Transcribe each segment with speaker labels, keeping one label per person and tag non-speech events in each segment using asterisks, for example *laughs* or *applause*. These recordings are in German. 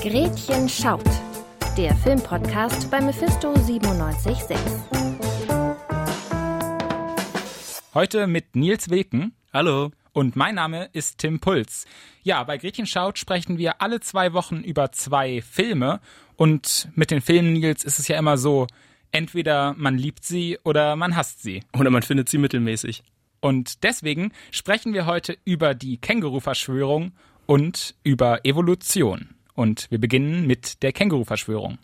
Speaker 1: Gretchen schaut. Der Filmpodcast bei Mephisto 976.
Speaker 2: Heute mit Nils Wilken.
Speaker 3: Hallo.
Speaker 2: Und mein Name ist Tim Puls. Ja, bei Gretchen schaut sprechen wir alle zwei Wochen über zwei Filme. Und mit den Filmen, Nils, ist es ja immer so, entweder man liebt sie oder man hasst sie.
Speaker 3: Oder man findet sie mittelmäßig.
Speaker 2: Und deswegen sprechen wir heute über die Känguru-Verschwörung und über Evolution. Und wir beginnen mit der Känguru-Verschwörung.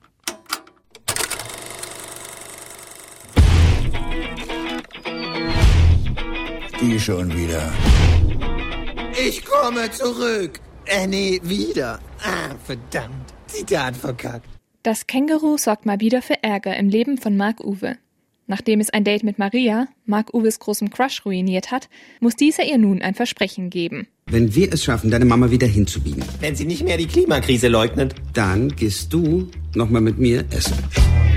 Speaker 4: Die schon wieder.
Speaker 5: Ich komme zurück. Äh, nee, wieder. Ah, verdammt. Die Tat verkackt.
Speaker 6: Das Känguru sorgt mal wieder für Ärger im Leben von Mark Uwe. Nachdem es ein Date mit Maria, Mark Uwes großem Crush, ruiniert hat, muss dieser ihr nun ein Versprechen geben.
Speaker 7: Wenn wir es schaffen, deine Mama wieder hinzubiegen,
Speaker 5: Wenn sie nicht mehr die Klimakrise leugnet.
Speaker 7: dann gehst du nochmal mit mir essen.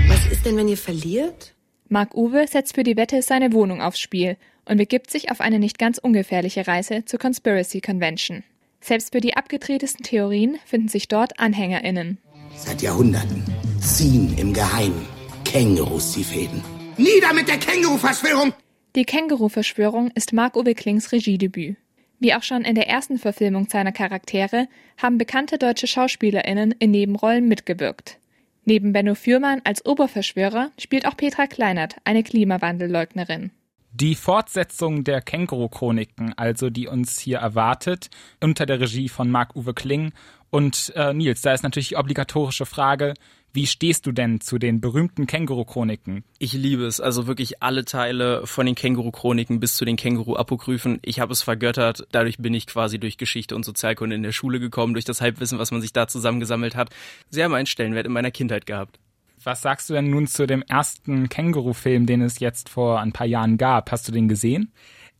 Speaker 8: Was ist denn, wenn ihr verliert?
Speaker 6: Mark Uwe setzt für die Wette seine Wohnung aufs Spiel und begibt sich auf eine nicht ganz ungefährliche Reise zur Conspiracy Convention. Selbst für die abgedrehtesten Theorien finden sich dort AnhängerInnen.
Speaker 4: Seit Jahrhunderten ziehen im Geheimen Kängurus die Fäden. Nieder mit der Känguru-Verschwörung!
Speaker 6: Die Känguru-Verschwörung ist Marc-Uwe Klings Regiedebüt. Wie auch schon in der ersten Verfilmung seiner Charaktere haben bekannte deutsche SchauspielerInnen in Nebenrollen mitgewirkt. Neben Benno Fürmann als Oberverschwörer spielt auch Petra Kleinert, eine Klimawandelleugnerin.
Speaker 2: Die Fortsetzung der Känguru-Chroniken, also die uns hier erwartet, unter der Regie von Marc-Uwe Kling. Und äh, Nils, da ist natürlich die obligatorische Frage, wie stehst du denn zu den berühmten Känguru-Chroniken?
Speaker 3: Ich liebe es. Also wirklich alle Teile von den Känguru-Chroniken bis zu den Känguru-Apokryphen. Ich habe es vergöttert. Dadurch bin ich quasi durch Geschichte und Sozialkunde in der Schule gekommen, durch das Halbwissen, was man sich da zusammengesammelt hat. Sie haben einen Stellenwert in meiner Kindheit gehabt.
Speaker 2: Was sagst du denn nun zu dem ersten Känguru-Film, den es jetzt vor ein paar Jahren gab? Hast du den gesehen?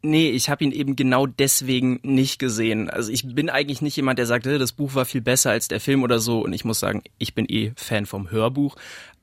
Speaker 3: Nee, ich habe ihn eben genau deswegen nicht gesehen. Also ich bin eigentlich nicht jemand, der sagt, "Äh, das Buch war viel besser als der Film oder so. Und ich muss sagen, ich bin eh Fan vom Hörbuch.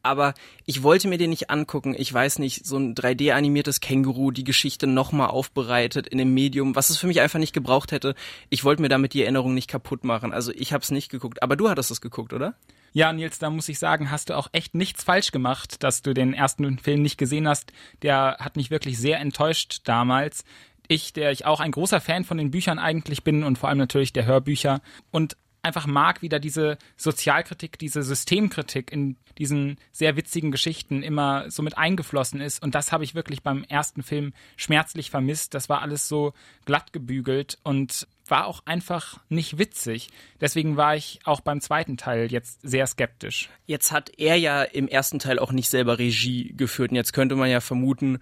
Speaker 3: Aber ich wollte mir den nicht angucken. Ich weiß nicht, so ein 3D-animiertes Känguru, die Geschichte nochmal aufbereitet in einem Medium, was es für mich einfach nicht gebraucht hätte. Ich wollte mir damit die Erinnerung nicht kaputt machen. Also ich habe es nicht geguckt. Aber du hattest es geguckt, oder?
Speaker 2: Ja, Nils, da muss ich sagen, hast du auch echt nichts falsch gemacht, dass du den ersten Film nicht gesehen hast. Der hat mich wirklich sehr enttäuscht damals. Ich, der ich auch ein großer Fan von den Büchern eigentlich bin und vor allem natürlich der Hörbücher und einfach mag, wie da diese Sozialkritik, diese Systemkritik in diesen sehr witzigen Geschichten immer so mit eingeflossen ist. Und das habe ich wirklich beim ersten Film schmerzlich vermisst. Das war alles so glatt gebügelt und war auch einfach nicht witzig. Deswegen war ich auch beim zweiten Teil jetzt sehr skeptisch.
Speaker 3: Jetzt hat er ja im ersten Teil auch nicht selber Regie geführt. Und jetzt könnte man ja vermuten,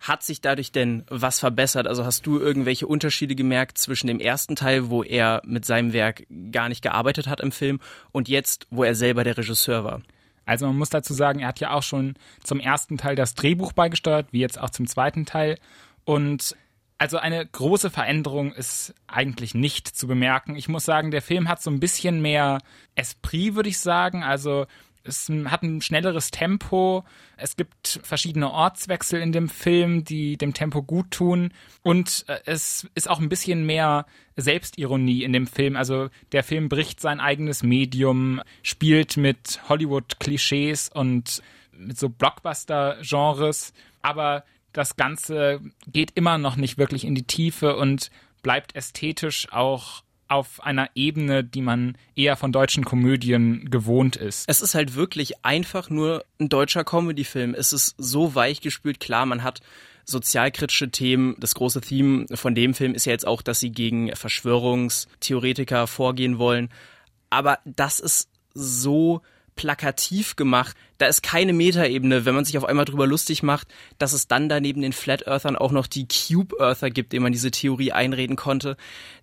Speaker 3: hat sich dadurch denn was verbessert? Also hast du irgendwelche Unterschiede gemerkt zwischen dem ersten Teil, wo er mit seinem Werk gar nicht gearbeitet hat im Film, und jetzt, wo er selber der Regisseur war?
Speaker 2: Also man muss dazu sagen, er hat ja auch schon zum ersten Teil das Drehbuch beigesteuert, wie jetzt auch zum zweiten Teil. Und also eine große Veränderung ist eigentlich nicht zu bemerken. Ich muss sagen, der Film hat so ein bisschen mehr Esprit, würde ich sagen. Also es hat ein schnelleres Tempo. Es gibt verschiedene Ortswechsel in dem Film, die dem Tempo gut tun. Und äh, es ist auch ein bisschen mehr Selbstironie in dem Film. Also der Film bricht sein eigenes Medium, spielt mit Hollywood-Klischees und mit so Blockbuster-Genres. Aber das Ganze geht immer noch nicht wirklich in die Tiefe und bleibt ästhetisch auch auf einer Ebene, die man eher von deutschen Komödien gewohnt ist.
Speaker 3: Es ist halt wirklich einfach nur ein deutscher Comedy-Film. Es ist so weich gespült. Klar, man hat sozialkritische Themen. Das große Theme von dem Film ist ja jetzt auch, dass sie gegen Verschwörungstheoretiker vorgehen wollen. Aber das ist so plakativ gemacht. Da ist keine Metaebene, wenn man sich auf einmal drüber lustig macht, dass es dann daneben den Flat Earthern auch noch die Cube Earther gibt, denen man diese Theorie einreden konnte.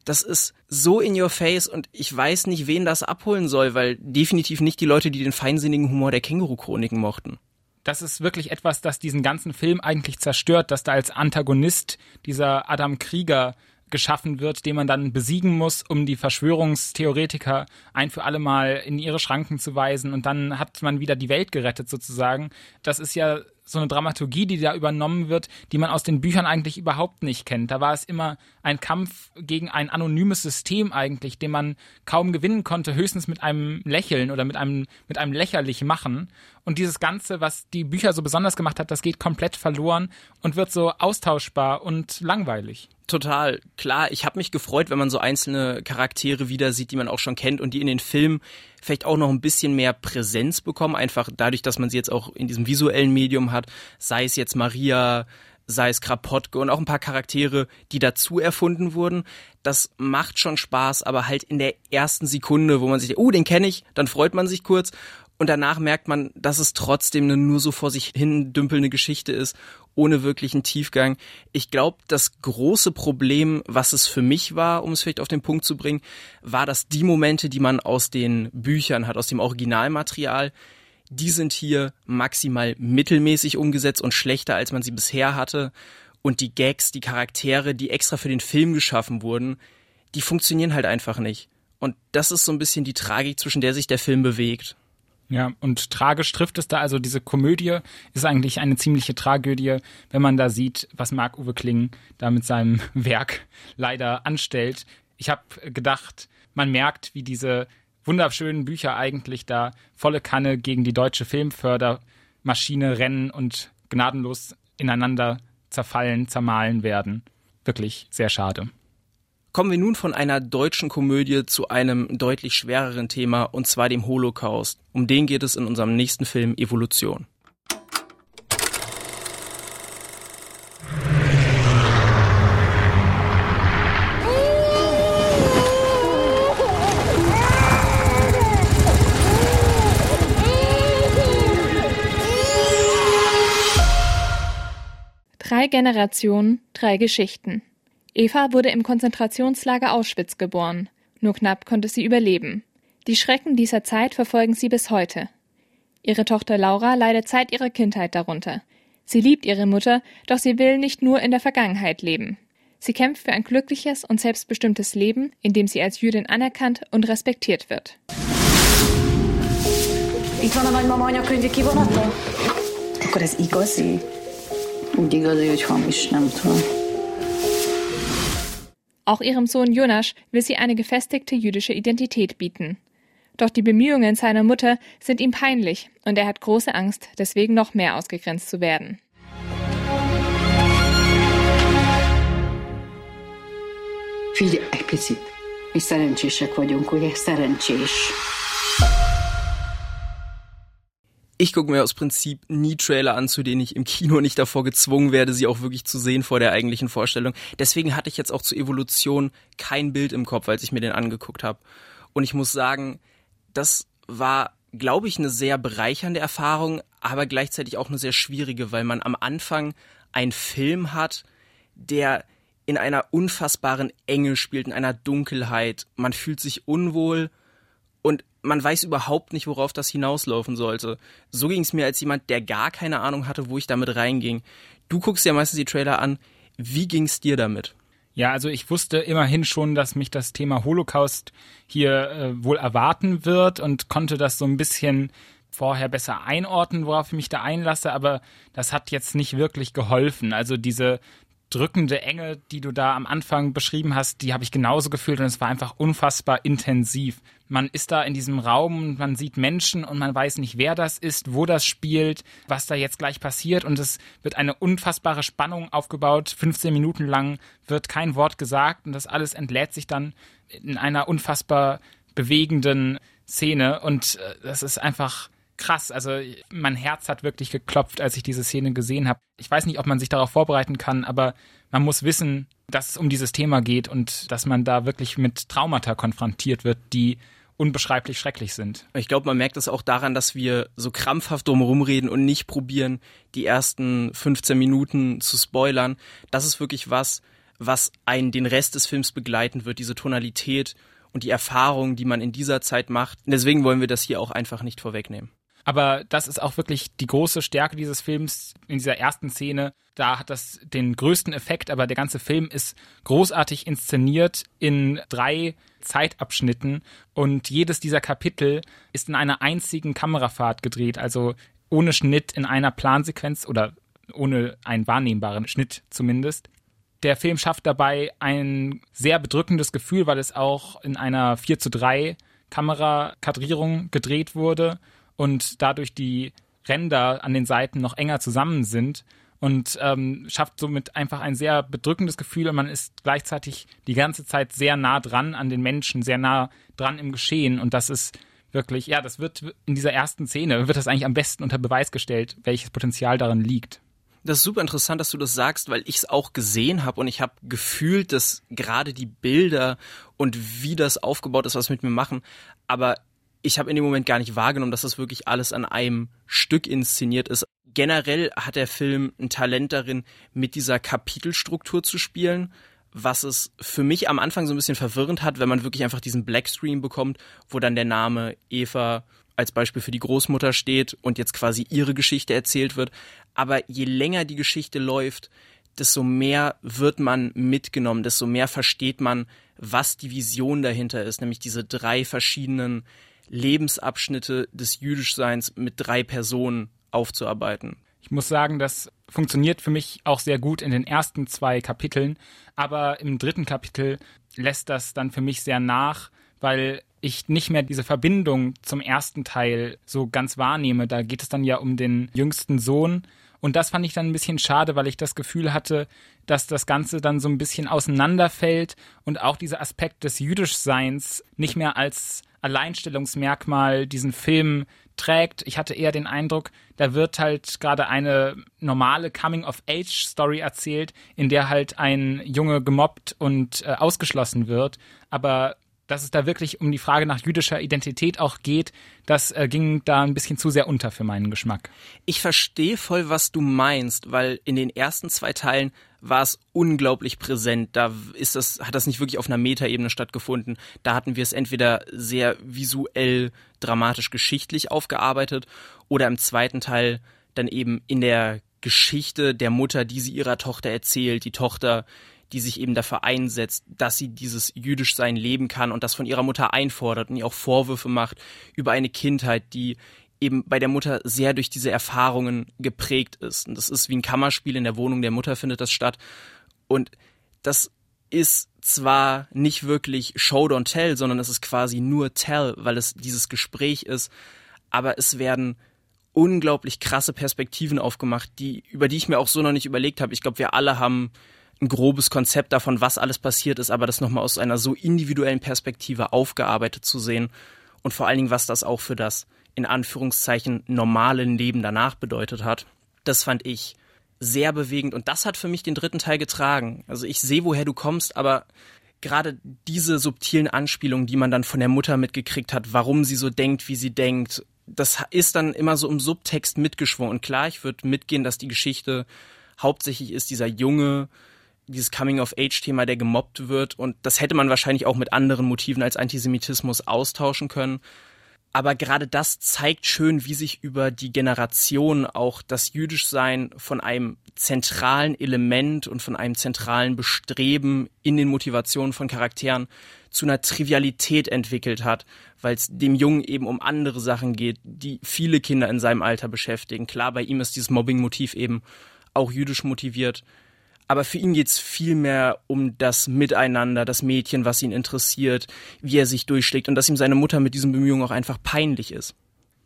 Speaker 3: Das ist so in your face und ich weiß nicht, wen das abholen soll, weil definitiv nicht die Leute, die den feinsinnigen Humor der Känguru-Chroniken mochten
Speaker 2: das ist wirklich etwas, das diesen ganzen Film eigentlich zerstört, dass da als Antagonist dieser Adam Krieger geschaffen wird, den man dann besiegen muss, um die Verschwörungstheoretiker ein für alle Mal in ihre Schranken zu weisen und dann hat man wieder die Welt gerettet sozusagen. Das ist ja so eine Dramaturgie, die da übernommen wird, die man aus den Büchern eigentlich überhaupt nicht kennt. Da war es immer ein Kampf gegen ein anonymes System eigentlich, den man kaum gewinnen konnte, höchstens mit einem Lächeln oder mit einem, mit einem lächerlich machen. Und dieses Ganze, was die Bücher so besonders gemacht hat, das geht komplett verloren und wird so austauschbar und langweilig.
Speaker 3: Total, klar. Ich habe mich gefreut, wenn man so einzelne Charaktere wieder sieht, die man auch schon kennt und die in den Filmen vielleicht auch noch ein bisschen mehr Präsenz bekommen, einfach dadurch, dass man sie jetzt auch in diesem visuellen Medium hat, sei es jetzt Maria, sei es Krapotke und auch ein paar Charaktere, die dazu erfunden wurden. Das macht schon Spaß, aber halt in der ersten Sekunde, wo man sich, oh, den kenne ich, dann freut man sich kurz und danach merkt man, dass es trotzdem eine nur so vor sich hin dümpelnde Geschichte ist, ohne wirklichen Tiefgang. Ich glaube, das große Problem, was es für mich war, um es vielleicht auf den Punkt zu bringen, war, dass die Momente, die man aus den Büchern hat, aus dem Originalmaterial, die sind hier maximal mittelmäßig umgesetzt und schlechter, als man sie bisher hatte. Und die Gags, die Charaktere, die extra für den Film geschaffen wurden, die funktionieren halt einfach nicht. Und das ist so ein bisschen die Tragik, zwischen der sich der Film bewegt.
Speaker 2: Ja, und tragisch trifft es da, also diese Komödie ist eigentlich eine ziemliche Tragödie, wenn man da sieht, was Marc-Uwe Kling da mit seinem *laughs* Werk leider anstellt. Ich habe gedacht, man merkt, wie diese wunderschönen Bücher eigentlich da volle Kanne gegen die deutsche Filmfördermaschine rennen und gnadenlos ineinander zerfallen, zermahlen werden. Wirklich sehr schade.
Speaker 3: Kommen wir nun von einer deutschen Komödie zu einem deutlich schwereren Thema, und zwar dem Holocaust. Um den geht es in unserem nächsten Film Evolution.
Speaker 6: Generationen, drei Geschichten. Eva wurde im Konzentrationslager Auschwitz geboren. Nur knapp konnte sie überleben. Die Schrecken dieser Zeit verfolgen sie bis heute. Ihre Tochter Laura leidet seit ihrer Kindheit darunter. Sie liebt ihre Mutter, doch sie will nicht nur in der Vergangenheit leben. Sie kämpft für ein glückliches und selbstbestimmtes Leben, in dem sie als Jüdin anerkannt und respektiert wird.
Speaker 9: Itt van a nagymama anyakönyvi kivonata? Akkor ez igazi? Úgy igazi, hogy hamis, nem tudom.
Speaker 6: Auch ihrem Sohn Jonas will sie eine gefestigte jüdische Identität bieten. Doch die Bemühungen seiner Mutter sind ihm peinlich und er hat große Angst, deswegen noch mehr ausgegrenzt zu werden.
Speaker 9: Figyelj, egy picit. Mi szerencsések vagyunk, ugye? Szerencsés.
Speaker 3: Ich gucke mir aus Prinzip nie Trailer an, zu denen ich im Kino nicht davor gezwungen werde, sie auch wirklich zu sehen vor der eigentlichen Vorstellung. Deswegen hatte ich jetzt auch zur Evolution kein Bild im Kopf, als ich mir den angeguckt habe. Und ich muss sagen, das war, glaube ich, eine sehr bereichernde Erfahrung, aber gleichzeitig auch eine sehr schwierige, weil man am Anfang einen Film hat, der in einer unfassbaren Enge spielt, in einer Dunkelheit. Man fühlt sich unwohl man weiß überhaupt nicht, worauf das hinauslaufen sollte. So ging es mir als jemand, der gar keine Ahnung hatte, wo ich damit reinging. Du guckst ja meistens die Trailer an. Wie ging es dir damit?
Speaker 2: Ja, also ich wusste immerhin schon, dass mich das Thema Holocaust hier äh, wohl erwarten wird und konnte das so ein bisschen vorher besser einordnen, worauf ich mich da einlasse, aber das hat jetzt nicht wirklich geholfen. Also diese drückende Enge, die du da am Anfang beschrieben hast, die habe ich genauso gefühlt und es war einfach unfassbar intensiv. Man ist da in diesem Raum, man sieht Menschen und man weiß nicht, wer das ist, wo das spielt, was da jetzt gleich passiert und es wird eine unfassbare Spannung aufgebaut. 15 Minuten lang wird kein Wort gesagt und das alles entlädt sich dann in einer unfassbar bewegenden Szene und äh, das ist einfach krass. Also mein Herz hat wirklich geklopft, als ich diese Szene gesehen habe. Ich weiß nicht, ob man sich darauf vorbereiten kann, aber man muss wissen, dass es um dieses Thema geht und dass man da wirklich mit Traumata konfrontiert wird, die unbeschreiblich schrecklich sind.
Speaker 3: Ich glaube, man merkt es auch daran, dass wir so krampfhaft drumherum reden und nicht probieren, die ersten 15 Minuten zu spoilern. Das ist wirklich was, was einen den Rest des Films begleiten wird, diese Tonalität und die Erfahrung, die man in dieser Zeit macht. Deswegen wollen wir das hier auch einfach nicht vorwegnehmen.
Speaker 2: Aber das ist auch wirklich die große Stärke dieses Films in dieser ersten Szene. Da hat das den größten Effekt, aber der ganze Film ist großartig inszeniert in drei Zeitabschnitten und jedes dieser Kapitel ist in einer einzigen Kamerafahrt gedreht. Also ohne Schnitt in einer Plansequenz oder ohne einen wahrnehmbaren Schnitt zumindest. Der Film schafft dabei ein sehr bedrückendes Gefühl, weil es auch in einer 4 zu 3 Kamerakadrierung gedreht wurde und dadurch die Ränder an den Seiten noch enger zusammen sind und ähm, schafft somit einfach ein sehr bedrückendes Gefühl und man ist gleichzeitig die ganze Zeit sehr nah dran an den Menschen, sehr nah dran im Geschehen und das ist wirklich, ja, das wird in dieser ersten Szene, wird das eigentlich am besten unter Beweis gestellt, welches Potenzial darin liegt.
Speaker 3: Das ist super interessant, dass du das sagst, weil ich es auch gesehen habe und ich habe gefühlt, dass gerade die Bilder und wie das aufgebaut ist, was mit mir machen, aber ich habe in dem Moment gar nicht wahrgenommen, dass das wirklich alles an einem Stück inszeniert ist. Generell hat der Film ein Talent darin, mit dieser Kapitelstruktur zu spielen, was es für mich am Anfang so ein bisschen verwirrend hat, wenn man wirklich einfach diesen Blackscreen bekommt, wo dann der Name Eva als Beispiel für die Großmutter steht und jetzt quasi ihre Geschichte erzählt wird. Aber je länger die Geschichte läuft, desto mehr wird man mitgenommen, desto mehr versteht man, was die Vision dahinter ist, nämlich diese drei verschiedenen Lebensabschnitte des Jüdischseins mit drei Personen aufzuarbeiten.
Speaker 2: Ich muss sagen, das funktioniert für mich auch sehr gut in den ersten zwei Kapiteln, aber im dritten Kapitel lässt das dann für mich sehr nach, weil ich nicht mehr diese Verbindung zum ersten Teil so ganz wahrnehme. Da geht es dann ja um den jüngsten Sohn. Und das fand ich dann ein bisschen schade, weil ich das Gefühl hatte, dass das Ganze dann so ein bisschen auseinanderfällt und auch dieser Aspekt des Jüdischseins nicht mehr als Alleinstellungsmerkmal diesen Film trägt. Ich hatte eher den Eindruck, da wird halt gerade eine normale Coming-of-Age-Story erzählt, in der halt ein Junge gemobbt und äh, ausgeschlossen wird. Aber dass es da wirklich um die Frage nach jüdischer Identität auch geht, das äh, ging da ein bisschen zu sehr unter für meinen Geschmack.
Speaker 3: Ich verstehe voll, was du meinst, weil in den ersten zwei Teilen war es unglaublich präsent. Da ist das, hat das nicht wirklich auf einer Metaebene stattgefunden. Da hatten wir es entweder sehr visuell, dramatisch, geschichtlich aufgearbeitet oder im zweiten Teil dann eben in der Geschichte der Mutter, die sie ihrer Tochter erzählt, die Tochter, die sich eben dafür einsetzt, dass sie dieses jüdisch sein leben kann und das von ihrer Mutter einfordert und ihr auch Vorwürfe macht über eine Kindheit, die eben bei der Mutter sehr durch diese Erfahrungen geprägt ist. Und das ist wie ein Kammerspiel in der Wohnung der Mutter findet das statt. Und das ist zwar nicht wirklich Show don't tell, sondern es ist quasi nur tell, weil es dieses Gespräch ist, aber es werden unglaublich krasse Perspektiven aufgemacht, die über die ich mir auch so noch nicht überlegt habe. Ich glaube, wir alle haben ein grobes Konzept davon, was alles passiert ist, aber das nochmal aus einer so individuellen Perspektive aufgearbeitet zu sehen und vor allen Dingen, was das auch für das in Anführungszeichen normale Leben danach bedeutet hat, das fand ich sehr bewegend und das hat für mich den dritten Teil getragen. Also ich sehe, woher du kommst, aber gerade diese subtilen Anspielungen, die man dann von der Mutter mitgekriegt hat, warum sie so denkt, wie sie denkt, das ist dann immer so im Subtext mitgeschwungen. Und klar, ich würde mitgehen, dass die Geschichte hauptsächlich ist dieser junge, dieses Coming-of-Age-Thema, der gemobbt wird. Und das hätte man wahrscheinlich auch mit anderen Motiven als Antisemitismus austauschen können. Aber gerade das zeigt schön, wie sich über die Generation auch das Jüdischsein von einem zentralen Element und von einem zentralen Bestreben in den Motivationen von Charakteren zu einer Trivialität entwickelt hat, weil es dem Jungen eben um andere Sachen geht, die viele Kinder in seinem Alter beschäftigen. Klar, bei ihm ist dieses Mobbing-Motiv eben auch jüdisch motiviert. Aber für ihn geht's viel mehr um das Miteinander, das Mädchen, was ihn interessiert, wie er sich durchschlägt und dass ihm seine Mutter mit diesen Bemühungen auch einfach peinlich ist.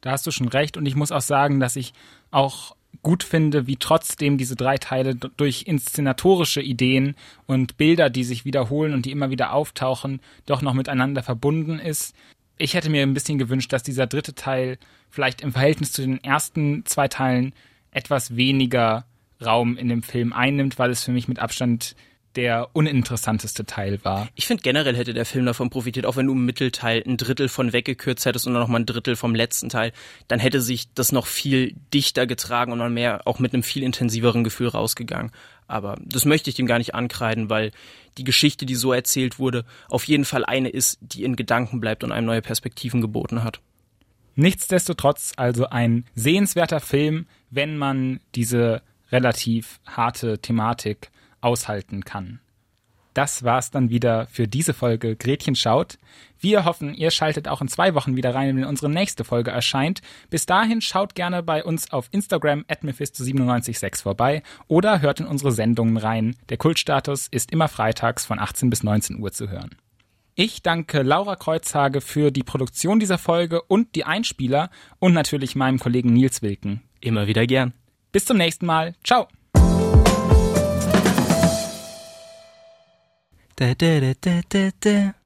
Speaker 2: Da hast du schon recht und ich muss auch sagen, dass ich auch gut finde, wie trotzdem diese drei Teile durch inszenatorische Ideen und Bilder, die sich wiederholen und die immer wieder auftauchen, doch noch miteinander verbunden ist. Ich hätte mir ein bisschen gewünscht, dass dieser dritte Teil vielleicht im Verhältnis zu den ersten zwei Teilen etwas weniger Raum in dem Film einnimmt, weil es für mich mit Abstand der uninteressanteste Teil war.
Speaker 3: Ich finde generell hätte der Film davon profitiert, auch wenn du im Mittelteil ein Drittel von weggekürzt hättest und dann nochmal ein Drittel vom letzten Teil, dann hätte sich das noch viel dichter getragen und man mehr auch mit einem viel intensiveren Gefühl rausgegangen. Aber das möchte ich dem gar nicht ankreiden, weil die Geschichte, die so erzählt wurde, auf jeden Fall eine ist, die in Gedanken bleibt und einem neue Perspektiven geboten hat.
Speaker 2: Nichtsdestotrotz also ein sehenswerter Film, wenn man diese relativ harte Thematik aushalten kann. das war's dann wieder für diese Folge Gretchen schaut. Wir hoffen, ihr schaltet auch in zwei Wochen wieder rein, wenn unsere nächste Folge erscheint. Bis dahin schaut gerne bei uns auf Instagram at mephisto976 vorbei oder hört in unsere Sendungen rein. Der Kultstatus ist immer freitags von 18 bis 19 Uhr zu hören. Ich danke Laura Kreuzhage für die Produktion dieser Folge und die Einspieler und natürlich meinem Kollegen Nils Wilken.
Speaker 3: Immer wieder gern.
Speaker 2: Bis zum nächsten Mal. Ciao.
Speaker 3: Da, da, da.